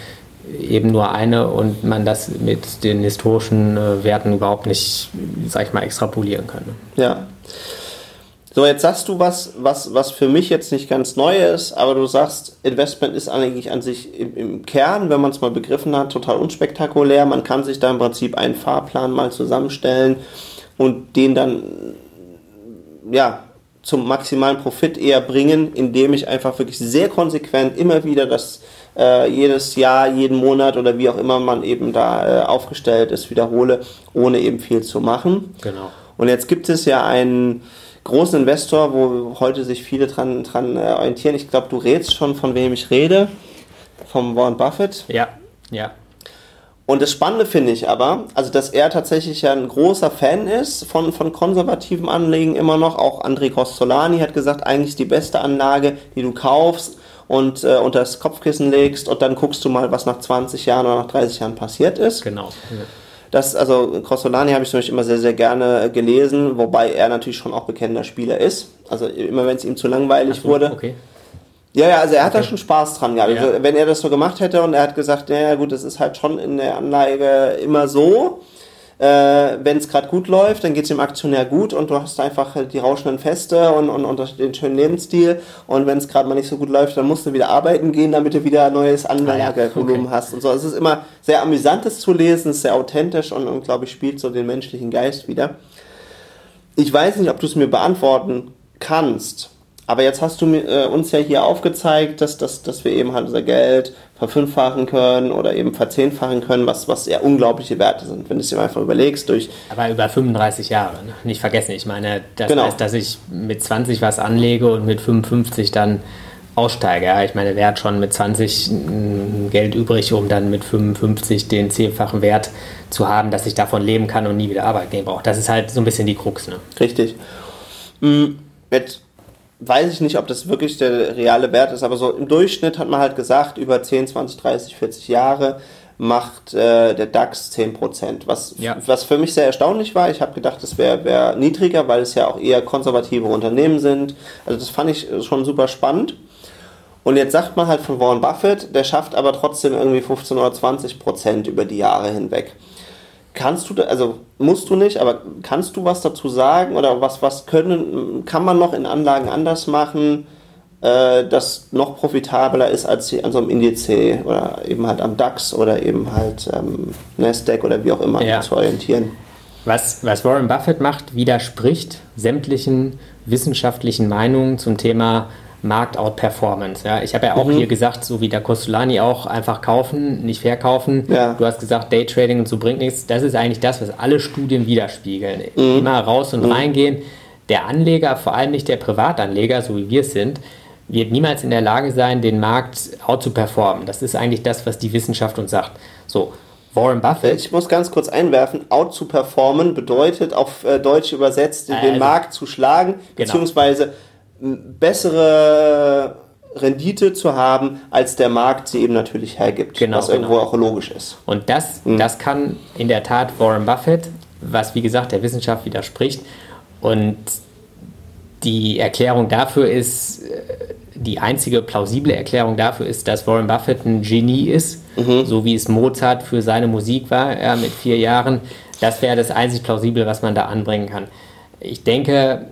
eben nur eine und man das mit den historischen äh, Werten überhaupt nicht, sag ich mal, extrapolieren kann. Ja. So, jetzt sagst du was, was, was für mich jetzt nicht ganz neu ist, aber du sagst, Investment ist eigentlich an sich im, im Kern, wenn man es mal begriffen hat, total unspektakulär. Man kann sich da im Prinzip einen Fahrplan mal zusammenstellen und den dann, ja, zum maximalen Profit eher bringen, indem ich einfach wirklich sehr konsequent immer wieder das äh, jedes Jahr, jeden Monat oder wie auch immer man eben da äh, aufgestellt ist, wiederhole, ohne eben viel zu machen. Genau. Und jetzt gibt es ja einen großen Investor, wo heute sich viele dran, dran äh, orientieren. Ich glaube, du redest schon, von wem ich rede. Vom Warren Buffett. Ja, ja. Und das Spannende finde ich aber, also dass er tatsächlich ja ein großer Fan ist von, von konservativen Anlegen immer noch. Auch André Costolani hat gesagt, eigentlich die beste Anlage, die du kaufst und äh, unter das Kopfkissen legst und dann guckst du mal, was nach 20 Jahren oder nach 30 Jahren passiert ist. Genau. Ja. Das, also Costolani habe ich zum Beispiel immer sehr, sehr gerne gelesen, wobei er natürlich schon auch bekennender Spieler ist. Also immer wenn es ihm zu langweilig so, wurde. Okay. Ja, ja, also er hat okay. da schon Spaß dran gehabt. Also, wenn er das so gemacht hätte und er hat gesagt, naja gut, das ist halt schon in der Anlage immer so, äh, wenn es gerade gut läuft, dann geht es dem Aktionär gut und du hast einfach die rauschenden Feste und, und, und den schönen Lebensstil. Und wenn es gerade mal nicht so gut läuft, dann musst du wieder arbeiten gehen, damit du wieder ein neues Anlagevolumen ah, ja. okay. hast und so. Es ist immer sehr amüsant, das zu lesen, ist sehr authentisch und, und glaube ich, spielt so den menschlichen Geist wieder. Ich weiß nicht, ob du es mir beantworten kannst. Aber jetzt hast du äh, uns ja hier aufgezeigt, dass, dass, dass wir eben halt unser Geld verfünffachen können oder eben verzehnfachen können, was, was ja unglaubliche Werte sind, wenn du es dir einfach überlegst. Durch Aber über 35 Jahre, ne? nicht vergessen. Ich meine, das genau. heißt, dass ich mit 20 was anlege und mit 55 dann aussteige. Ja? Ich meine, wer hat schon mit 20 Geld übrig, um dann mit 55 den zehnfachen Wert zu haben, dass ich davon leben kann und nie wieder Arbeit gehen brauche. Das ist halt so ein bisschen die Krux. Ne? Richtig. Hm, jetzt weiß ich nicht, ob das wirklich der reale Wert ist, aber so im Durchschnitt hat man halt gesagt, über 10, 20, 30, 40 Jahre macht äh, der DAX 10%, was, ja. was für mich sehr erstaunlich war. Ich habe gedacht, das wäre wär niedriger, weil es ja auch eher konservative Unternehmen sind. Also das fand ich schon super spannend. Und jetzt sagt man halt von Warren Buffett, der schafft aber trotzdem irgendwie 15 oder 20% über die Jahre hinweg. Kannst du, da, also musst du nicht, aber kannst du was dazu sagen oder was, was können, kann man noch in Anlagen anders machen, äh, das noch profitabler ist als an so einem Indiz oder eben halt am DAX oder eben halt ähm, Nasdaq oder wie auch immer ja. zu orientieren? Was, was Warren Buffett macht, widerspricht sämtlichen wissenschaftlichen Meinungen zum Thema Marktout-Performance. Ja, ich habe ja auch mhm. hier gesagt, so wie der Costolani auch, einfach kaufen, nicht verkaufen. Ja. Du hast gesagt, Daytrading und so bringt nichts. Das ist eigentlich das, was alle Studien widerspiegeln. Mhm. Immer raus und mhm. reingehen. Der Anleger, vor allem nicht der Privatanleger, so wie wir es sind, wird niemals in der Lage sein, den Markt out zu performen. Das ist eigentlich das, was die Wissenschaft uns sagt. So, Warren Buffett. Ich muss ganz kurz einwerfen, out zu performen bedeutet auf äh, Deutsch übersetzt, also, den Markt zu schlagen, genau. beziehungsweise bessere Rendite zu haben, als der Markt sie eben natürlich hergibt, Genau, was irgendwo genau. auch logisch ist. Und das, das kann in der Tat Warren Buffett, was wie gesagt der Wissenschaft widerspricht. Und die Erklärung dafür ist, äh, die einzige plausible Erklärung dafür ist, dass Warren Buffett ein Genie ist, so wie es Mozart für seine Musik war ja, mit vier Jahren. Das wäre das einzig plausible, was man da anbringen kann. Ich denke,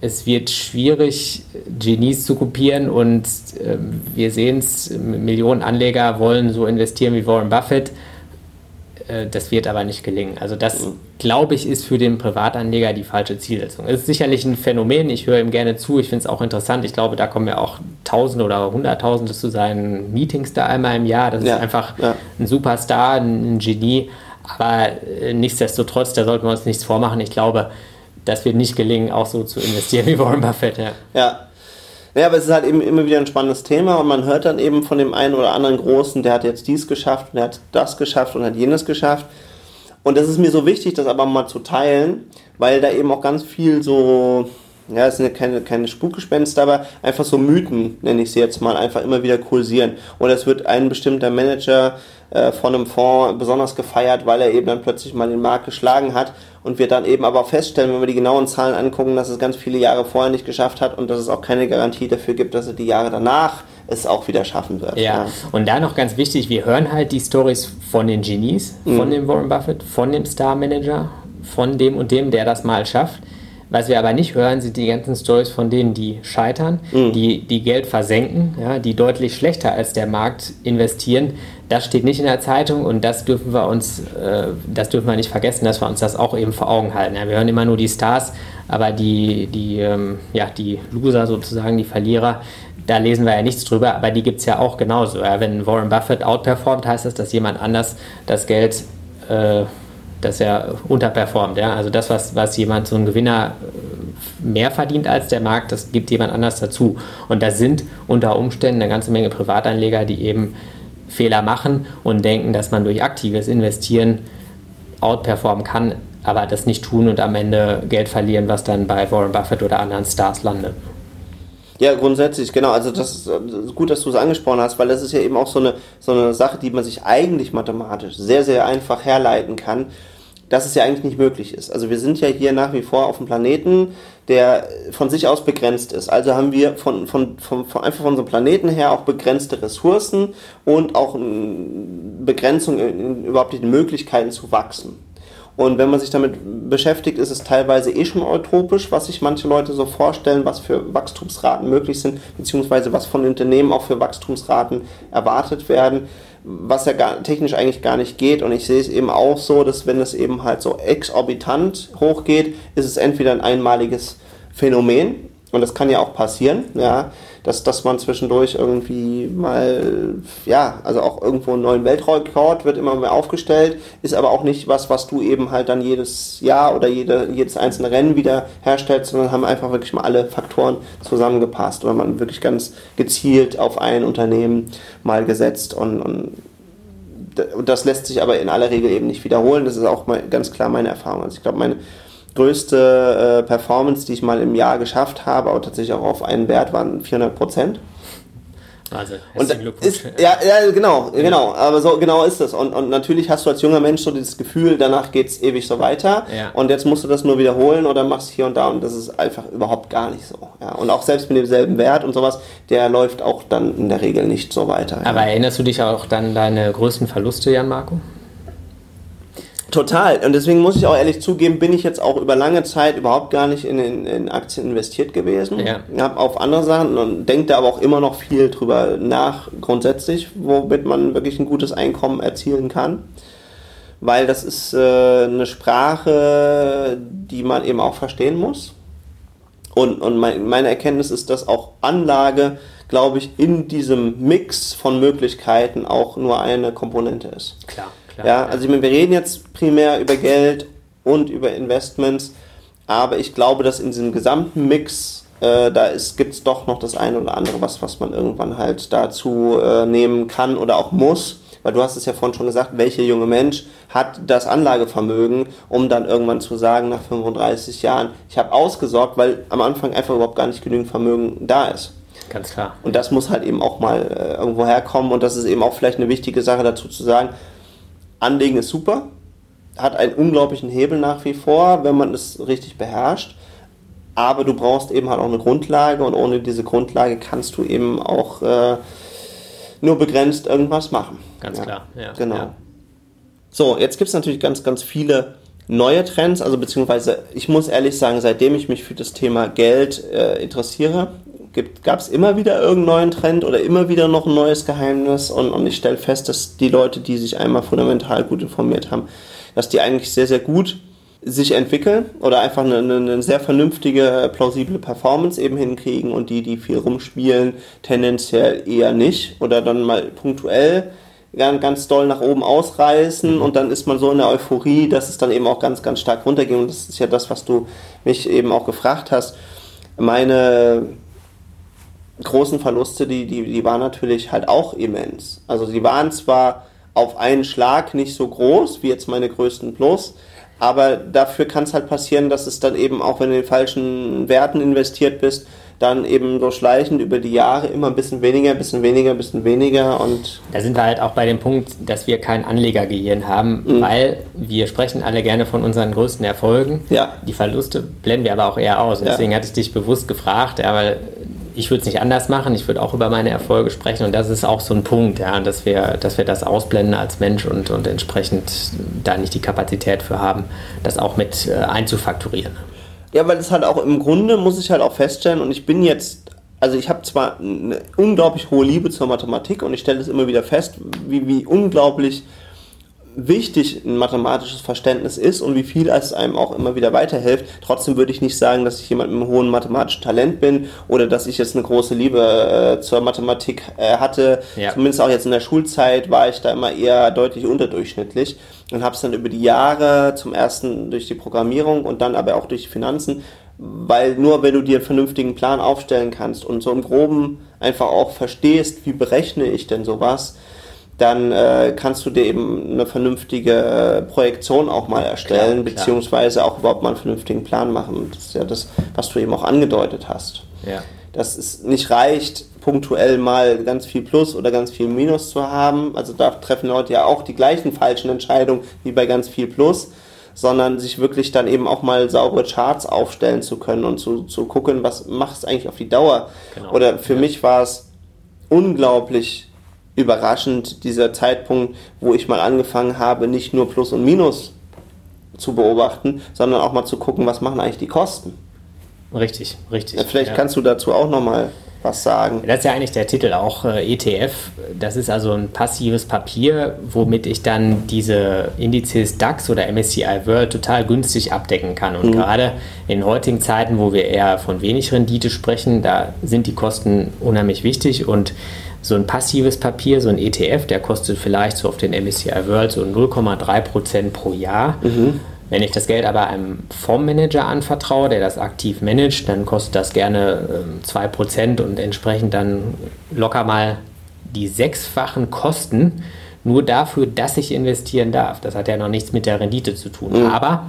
es wird schwierig, Genies zu kopieren und ähm, wir sehen es, Millionen Anleger wollen so investieren wie Warren Buffett. Äh, Das wird aber nicht gelingen. Also das, glaube ich, ist für den Privatanleger die falsche Zielsetzung. Es ist sicherlich ein Phänomen, ich höre ihm gerne zu, ich finde es auch interessant. Ich glaube, da kommen ja auch Tausende oder Hunderttausende zu seinen Meetings da einmal im Jahr. Das Ja, ist einfach ja. ein Superstar, ein Genie. Aber äh, nichtsdestotrotz, da sollten wir uns nichts vormachen. Ich glaube, das wird nicht gelingen, auch so zu investieren wie Warren Buffett. Ja. Ja. Ja, aber es ist halt eben immer wieder ein spannendes Thema und man hört dann eben von dem einen oder anderen Großen, der hat jetzt dies geschafft und der hat das geschafft und hat jenes geschafft. Und das ist mir so wichtig, das aber mal zu teilen, weil da eben auch ganz viel so, ja, es sind ja keine, keine Spukgespenster, aber einfach so Mythen, nenne ich sie jetzt mal, einfach immer wieder kursieren. Und es wird ein bestimmter Manager äh, von einem Fonds besonders gefeiert, weil er eben dann plötzlich mal den Markt geschlagen hat und wir dann eben aber auch feststellen, wenn wir die genauen Zahlen angucken, dass es ganz viele Jahre vorher nicht geschafft hat und dass es auch keine Garantie dafür gibt, dass er die Jahre danach es auch wieder schaffen wird. Ja, und da noch ganz wichtig, wir hören halt die Stories von den Genies, von dem Warren Buffett, von dem Star Manager, von dem und dem, der das mal schafft. Was wir aber nicht hören, sind die ganzen Stories von denen, die scheitern, die, die Geld versenken, ja, die deutlich schlechter als der Markt investieren. Das steht nicht in der Zeitung und das dürfen wir uns, äh, das dürfen wir nicht vergessen, dass wir uns das auch eben vor Augen halten. Ja, wir hören immer nur die Stars, aber die, die, ähm, ja, die Loser sozusagen, die Verlierer, da lesen wir ja nichts drüber, aber die gibt es ja auch genauso. Ja, wenn Warren Buffett outperformt, heißt das, dass jemand anders das Geld, äh, dass er unterperformt. Ja? Also das, was, was jemand, so ein Gewinner äh, mehr verdient als der Markt, das gibt jemand anders dazu. Und da sind unter Umständen eine ganze Menge Privatanleger, die eben Fehler machen und denken, dass man durch aktives Investieren outperformen kann, aber das nicht tun und am Ende Geld verlieren, was dann bei Warren Buffett oder anderen Stars landet. Ja, grundsätzlich, genau. Also das ist, äh, das ist gut, dass du es angesprochen hast, weil das ist ja eben auch so eine, so eine Sache, die man sich eigentlich mathematisch sehr, sehr einfach herleiten kann, dass es ja eigentlich nicht möglich ist. Also wir sind ja hier nach wie vor auf einem Planeten, der von sich aus begrenzt ist. Also haben wir von, von, von, von einfach von unserem Planeten her auch begrenzte Ressourcen und auch eine Begrenzung in, in überhaupt die Möglichkeiten zu wachsen. Und wenn man sich damit beschäftigt, ist es teilweise eh schon utopisch, was sich manche Leute so vorstellen, was für Wachstumsraten möglich sind, beziehungsweise was von Unternehmen auch für Wachstumsraten erwartet werden, was ja gar, technisch eigentlich gar nicht geht. Und ich sehe es eben auch so, dass wenn es eben halt so exorbitant hochgeht, ist es entweder ein einmaliges Phänomen, und das kann ja auch passieren, ja, dass, dass man zwischendurch irgendwie mal, ja, also auch irgendwo einen neuen Weltrekord wird immer mehr aufgestellt, ist aber auch nicht was, was du eben halt dann jedes Jahr oder jede, jedes einzelne Rennen wieder herstellst, sondern haben einfach wirklich mal alle Faktoren zusammengepasst oder man wirklich ganz gezielt auf ein Unternehmen mal gesetzt und, und das lässt sich aber in aller Regel eben nicht wiederholen. Das ist auch mal ganz klar meine Erfahrung. Also ich glaube, meine größte äh, Performance, die ich mal im Jahr geschafft habe, aber tatsächlich auch auf einen Wert waren 400 Prozent. Also, Und ist, ja, ja, genau, genau, aber so genau ist es. Und, und natürlich hast du als junger Mensch so dieses Gefühl, danach geht's ewig so weiter. Ja. Und jetzt musst du das nur wiederholen oder machst hier und da und das ist einfach überhaupt gar nicht so. Ja. Und auch selbst mit demselben Wert und sowas, der läuft auch dann in der Regel nicht so weiter. ja. Aber erinnerst du dich auch dann deine größten Verluste, Jan Marco? Total. Und deswegen muss ich auch ehrlich zugeben, bin ich jetzt auch über lange Zeit überhaupt gar nicht in, in, in Aktien investiert gewesen. Ja. Ich habe auf andere Sachen und denke da aber auch immer noch viel drüber nach, grundsätzlich, womit man wirklich ein gutes Einkommen erzielen kann. Weil das ist äh, eine Sprache, die man eben auch verstehen muss. Und, und mein, meine Erkenntnis ist, dass auch Anlage, glaube ich, in diesem Mix von Möglichkeiten auch nur eine Komponente ist. Klar, klar. Ja, also ich meine, wir reden jetzt primär über Geld und über Investments, aber ich glaube, dass in diesem gesamten Mix äh, da gibt es doch noch das eine oder andere, was, was man irgendwann halt dazu äh, nehmen kann oder auch muss. Weil du hast es ja vorhin schon gesagt, welcher junge Mensch hat das Anlagevermögen, um dann irgendwann zu sagen, nach 35 Jahren, ich habe ausgesorgt, weil am Anfang einfach überhaupt gar nicht genügend Vermögen da ist. Ganz klar. Und das muss halt eben auch mal äh, irgendwo herkommen und das ist eben auch vielleicht eine wichtige Sache dazu zu sagen. Anlegen ist super, hat einen unglaublichen Hebel nach wie vor, wenn man es richtig beherrscht. Aber du brauchst eben halt auch eine Grundlage und ohne diese Grundlage kannst du eben auch äh, nur begrenzt irgendwas machen. Ganz ja. klar, ja. Genau. Ja. So, jetzt gibt es natürlich ganz, ganz viele neue Trends, also beziehungsweise ich muss ehrlich sagen, seitdem ich mich für das Thema Geld äh, interessiere, gab es immer wieder irgendeinen neuen Trend oder immer wieder noch ein neues Geheimnis und, und ich stelle fest, dass die Leute, die sich einmal fundamental gut informiert haben, dass die eigentlich sehr, sehr gut sich entwickeln oder einfach eine, eine, sehr vernünftige, plausible Performance eben hinkriegen und die, die viel rumspielen, tendenziell eher nicht oder dann mal punktuell ganz doll nach oben ausreißen und dann ist man so in der Euphorie, dass es dann eben auch ganz, ganz stark runtergeht und das ist ja das, was du mich eben auch gefragt hast. Meine großen Verluste, die, die, die waren natürlich halt auch immens. Also die waren zwar auf einen Schlag nicht so groß wie jetzt meine größten Plus, aber dafür kann es halt passieren, dass es dann eben auch, wenn du in den falschen Werten investiert bist, dann eben so schleichend über die Jahre immer ein bisschen weniger, ein bisschen weniger, ein bisschen weniger und. Da sind wir halt auch bei dem Punkt, dass wir kein Anlegergehirn haben, mhm. weil wir sprechen alle gerne von unseren größten Erfolgen. Ja. Die Verluste blenden wir aber auch eher aus. Ja. Deswegen hatte ich dich bewusst gefragt, ja, weil ich würde es nicht anders machen. Ich würde auch über meine Erfolge sprechen und das ist auch so ein Punkt, ja, dass wir, dass wir das ausblenden als Mensch und, und entsprechend da nicht die Kapazität für haben, das auch mit äh, einzufakturieren. Ja, weil es halt auch im Grunde muss ich halt auch feststellen und ich bin jetzt, also ich habe zwar eine unglaublich hohe Liebe zur Mathematik und ich stelle es immer wieder fest, wie, wie unglaublich wichtig ein mathematisches Verständnis ist und wie viel es einem auch immer wieder weiterhilft. Trotzdem würde ich nicht sagen, dass ich jemand mit einem hohen mathematischen Talent bin oder dass ich jetzt eine große Liebe äh, zur Mathematik äh, hatte. Ja. Zumindest auch jetzt in der Schulzeit war ich da immer eher deutlich unterdurchschnittlich und habe es dann über die Jahre zum ersten durch die Programmierung und dann aber auch durch die Finanzen weil nur wenn du dir einen vernünftigen Plan aufstellen kannst und so im Groben einfach auch verstehst, wie berechne ich denn sowas, dann äh, kannst du dir eben eine vernünftige äh, Projektion auch mal erstellen, klar, beziehungsweise auch überhaupt mal einen vernünftigen Plan machen. Das ist ja das, was du eben auch angedeutet hast. Ja. Dass es nicht reicht, punktuell mal ganz viel Plus oder ganz viel Minus zu haben. Also da treffen Leute ja auch die gleichen falschen Entscheidungen wie bei ganz viel Plus, sondern sich wirklich dann eben auch mal saubere Charts aufstellen zu können und zu, zu gucken, was macht es eigentlich auf die Dauer. Genau. Oder für ja. mich war es unglaublich überraschend dieser Zeitpunkt, wo ich mal angefangen habe, nicht nur Plus und Minus zu beobachten, sondern auch mal zu gucken, was machen eigentlich die Kosten. Richtig, richtig. Vielleicht ja. kannst du dazu auch nochmal was sagen. Das ist ja eigentlich der Titel auch äh, ETF. Das ist also ein passives Papier, womit ich dann diese Indizes DAX oder MSCI World total günstig abdecken kann. Und mhm. gerade in heutigen Zeiten, wo wir eher von wenig Rendite sprechen, da sind die Kosten unheimlich wichtig und so ein passives Papier, so ein ETF, der kostet vielleicht so auf den MSCI World so 0,3% pro Jahr. Mhm. Wenn ich das Geld aber einem Fondsmanager anvertraue, der das aktiv managt, dann kostet das gerne äh, 2% und entsprechend dann locker mal die sechsfachen Kosten nur dafür, dass ich investieren darf. Das hat ja noch nichts mit der Rendite zu tun. Mhm. Aber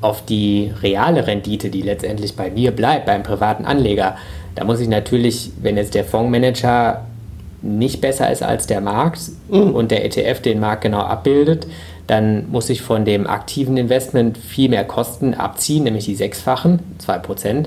auf die reale Rendite, die letztendlich bei mir bleibt, beim privaten Anleger, da muss ich natürlich, wenn jetzt der Fondsmanager nicht besser ist als der Markt mhm. und der ETF den Markt genau abbildet, dann muss ich von dem aktiven Investment viel mehr Kosten abziehen, nämlich die sechsfachen, 2%,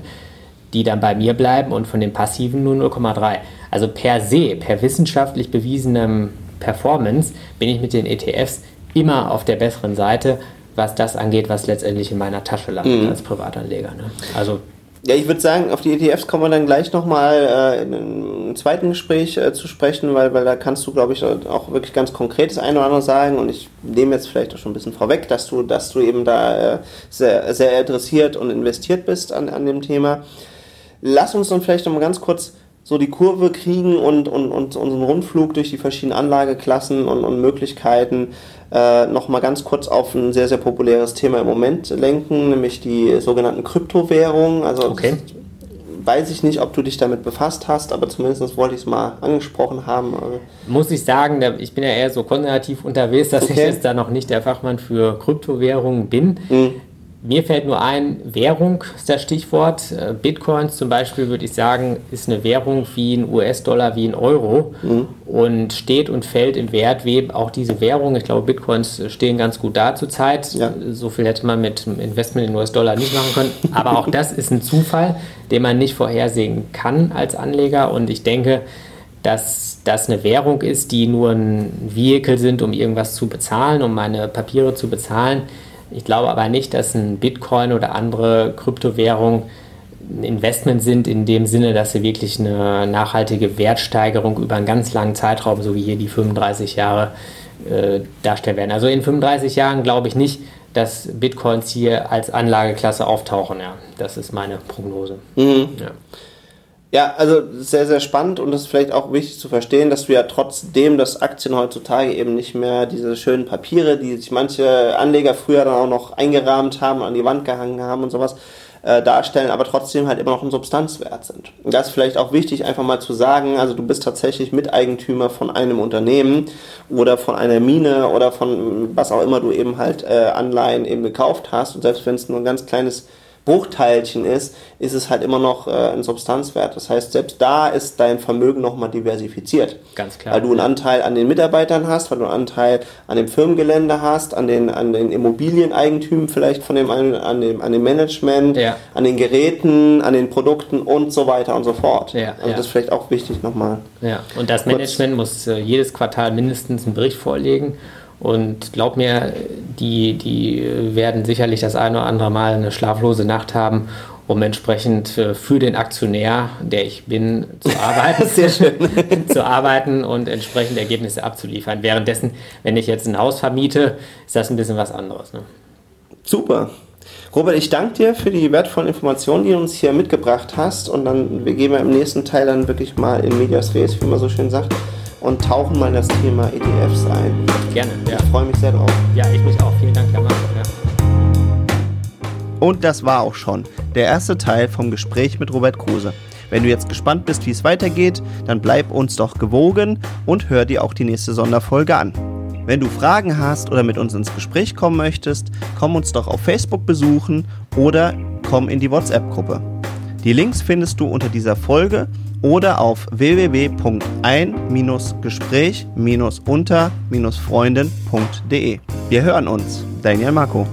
die dann bei mir bleiben und von dem passiven nur 0,3. Also per se, per wissenschaftlich bewiesenem Performance bin ich mit den ETFs immer auf der besseren Seite, was das angeht, was letztendlich in meiner Tasche landet mhm. als Privatanleger. Ne? Also ja, ich würde sagen, auf die ETFs kommen wir dann gleich nochmal äh, in einem zweiten Gespräch äh, zu sprechen, weil, weil da kannst du, glaube ich, auch wirklich ganz konkret das eine oder andere sagen und ich nehme jetzt vielleicht auch schon ein bisschen vorweg, dass du, dass du eben da äh, sehr, sehr interessiert und investiert bist an, an dem Thema. Lass uns dann vielleicht nochmal ganz kurz so die Kurve kriegen und, und, und unseren Rundflug durch die verschiedenen Anlageklassen und, und Möglichkeiten äh, nochmal ganz kurz auf ein sehr, sehr populäres Thema im Moment lenken, nämlich die sogenannten Kryptowährungen. Also okay. weiß ich nicht, ob du dich damit befasst hast, aber zumindest wollte ich es mal angesprochen haben. Muss ich sagen, ich bin ja eher so konservativ unterwegs, dass okay. ich jetzt da noch nicht der Fachmann für Kryptowährungen bin. Mhm mir fällt nur ein, Währung ist das Stichwort. Äh, Bitcoins zum Beispiel, würde ich sagen, ist eine Währung wie ein US-Dollar, wie ein Euro mhm. und steht und fällt im Wert wie auch diese Währung. Ich glaube, Bitcoins stehen ganz gut da zurzeit. Ja. So viel hätte man mit Investment in US-Dollar nicht machen können. Aber auch das ist ein Zufall, den man nicht vorhersehen kann als Anleger. Und ich denke, dass das eine Währung ist, die nur ein Vehikel sind, um irgendwas zu bezahlen, um meine Papiere zu bezahlen ich glaube aber nicht, dass ein Bitcoin oder andere Kryptowährungen ein Investment sind in dem Sinne, dass sie wirklich eine nachhaltige Wertsteigerung über einen ganz langen Zeitraum, so wie hier die 35 Jahre, äh, darstellen werden. Also in 35 Jahren glaube ich nicht, dass Bitcoins hier als Anlageklasse auftauchen. Ja, das ist meine Prognose. Mhm. Ja. Ja, also sehr, sehr spannend und es ist vielleicht auch wichtig zu verstehen, dass du ja trotzdem, dass Aktien heutzutage eben nicht mehr diese schönen Papiere, die sich manche Anleger früher dann auch noch eingerahmt haben, an die Wand gehangen haben und sowas, äh, darstellen, aber trotzdem halt immer noch ein Substanzwert sind. Und das ist vielleicht auch wichtig, einfach mal zu sagen, also du bist tatsächlich Miteigentümer von einem Unternehmen oder von einer Mine oder von was auch immer du eben halt äh, Anleihen eben gekauft hast und selbst wenn es nur ein ganz kleines Bruchteilchen ist, ist es halt immer noch äh, ein Substanzwert. Das heißt, selbst da ist dein Vermögen nochmal diversifiziert. Ganz klar. Weil du einen Anteil an den Mitarbeitern hast, weil du einen Anteil an dem Firmengelände hast, an den, an den Immobilieneigentümen vielleicht von dem, an dem, an dem Management, ja. an den Geräten, an den Produkten und so weiter und so fort. Ja, also ja. das ist vielleicht auch wichtig nochmal. Ja, und das Management muss äh, jedes Quartal mindestens einen Bericht vorlegen und glaub mir, die, die werden sicherlich das eine oder andere Mal eine schlaflose Nacht haben, um entsprechend für den Aktionär, der ich bin, zu arbeiten. Sehr schön. zu arbeiten und entsprechend Ergebnisse abzuliefern. Währenddessen, wenn ich jetzt ein Haus vermiete, ist das ein bisschen was anderes. Ne? Super. Robert, ich danke dir für die wertvollen Informationen, die du uns hier mitgebracht hast. Und dann wir gehen wir im nächsten Teil dann wirklich mal in Medias Res, wie man so schön sagt und tauchen mal in das Thema ETFs ein. Gerne, ja. Ich freue mich sehr drauf. Ja, ich mich auch. Vielen Dank, Herr Marco. Ja. Und das war auch schon der erste Teil vom Gespräch mit Robert Kruse. Wenn du jetzt gespannt bist, wie es weitergeht, dann bleib uns doch gewogen und hör dir auch die nächste Sonderfolge an. Wenn du Fragen hast oder mit uns ins Gespräch kommen möchtest, komm uns doch auf Facebook besuchen oder komm in die WhatsApp-Gruppe. Die Links findest du unter dieser Folge oder auf www.ein-gespräch-unter-freunden.de. Wir hören uns. Daniel Marco.